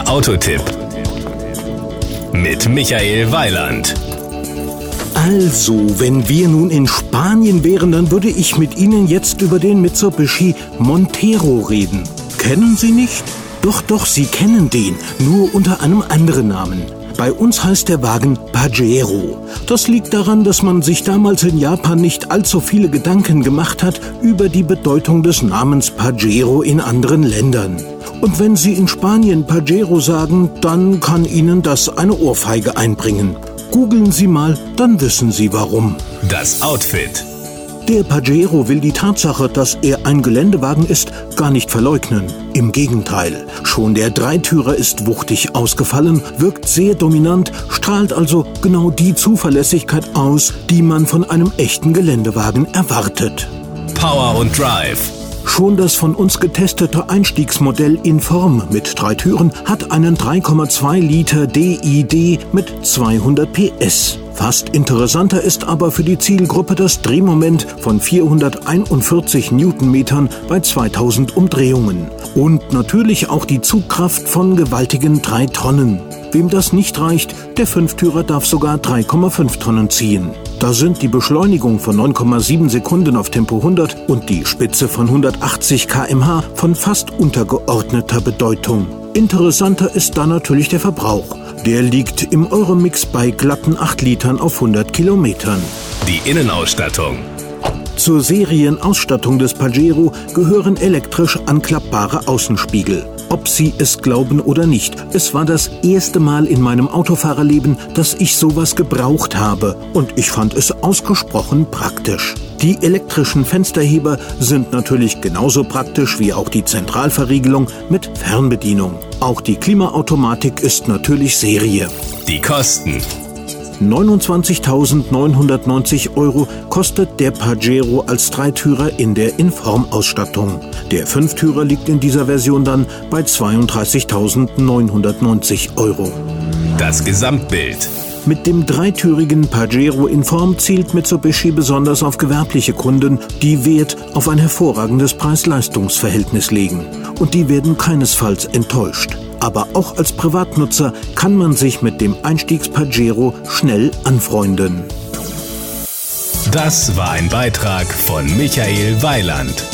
Der Autotipp mit Michael Weiland. Also, wenn wir nun in Spanien wären, dann würde ich mit Ihnen jetzt über den Mitsubishi Montero reden. Kennen Sie nicht? Doch, doch, Sie kennen den, nur unter einem anderen Namen. Bei uns heißt der Wagen Pajero. Das liegt daran, dass man sich damals in Japan nicht allzu viele Gedanken gemacht hat über die Bedeutung des Namens Pajero in anderen Ländern. Und wenn Sie in Spanien Pajero sagen, dann kann Ihnen das eine Ohrfeige einbringen. Googeln Sie mal, dann wissen Sie warum. Das Outfit. Der Pajero will die Tatsache, dass er ein Geländewagen ist, gar nicht verleugnen. Im Gegenteil, schon der Dreitürer ist wuchtig ausgefallen, wirkt sehr dominant, strahlt also genau die Zuverlässigkeit aus, die man von einem echten Geländewagen erwartet. Power und Drive. Schon das von uns getestete Einstiegsmodell in Form mit drei Türen hat einen 3,2 Liter DID mit 200 PS. Fast interessanter ist aber für die Zielgruppe das Drehmoment von 441 Newtonmetern bei 2000 Umdrehungen. Und natürlich auch die Zugkraft von gewaltigen 3 Tonnen. Wem das nicht reicht, der Fünftürer darf sogar 3,5 Tonnen ziehen. Da sind die Beschleunigung von 9,7 Sekunden auf Tempo 100 und die Spitze von 180 km/h von fast untergeordneter Bedeutung. Interessanter ist da natürlich der Verbrauch. Der liegt im Euromix bei glatten 8 Litern auf 100 Kilometern. Die Innenausstattung. Zur Serienausstattung des Pajero gehören elektrisch anklappbare Außenspiegel. Ob Sie es glauben oder nicht, es war das erste Mal in meinem Autofahrerleben, dass ich sowas gebraucht habe und ich fand es ausgesprochen praktisch. Die elektrischen Fensterheber sind natürlich genauso praktisch wie auch die Zentralverriegelung mit Fernbedienung. Auch die Klimaautomatik ist natürlich Serie. Die Kosten. 29.990 Euro kostet der Pajero als Dreitürer in der Informausstattung. Der Fünftürer liegt in dieser Version dann bei 32.990 Euro. Das Gesamtbild. Mit dem dreitürigen Pajero Inform zielt Mitsubishi besonders auf gewerbliche Kunden, die Wert auf ein hervorragendes Preis-Leistungs-Verhältnis legen. Und die werden keinesfalls enttäuscht. Aber auch als Privatnutzer kann man sich mit dem Einstiegs-Pajero schnell anfreunden. Das war ein Beitrag von Michael Weiland.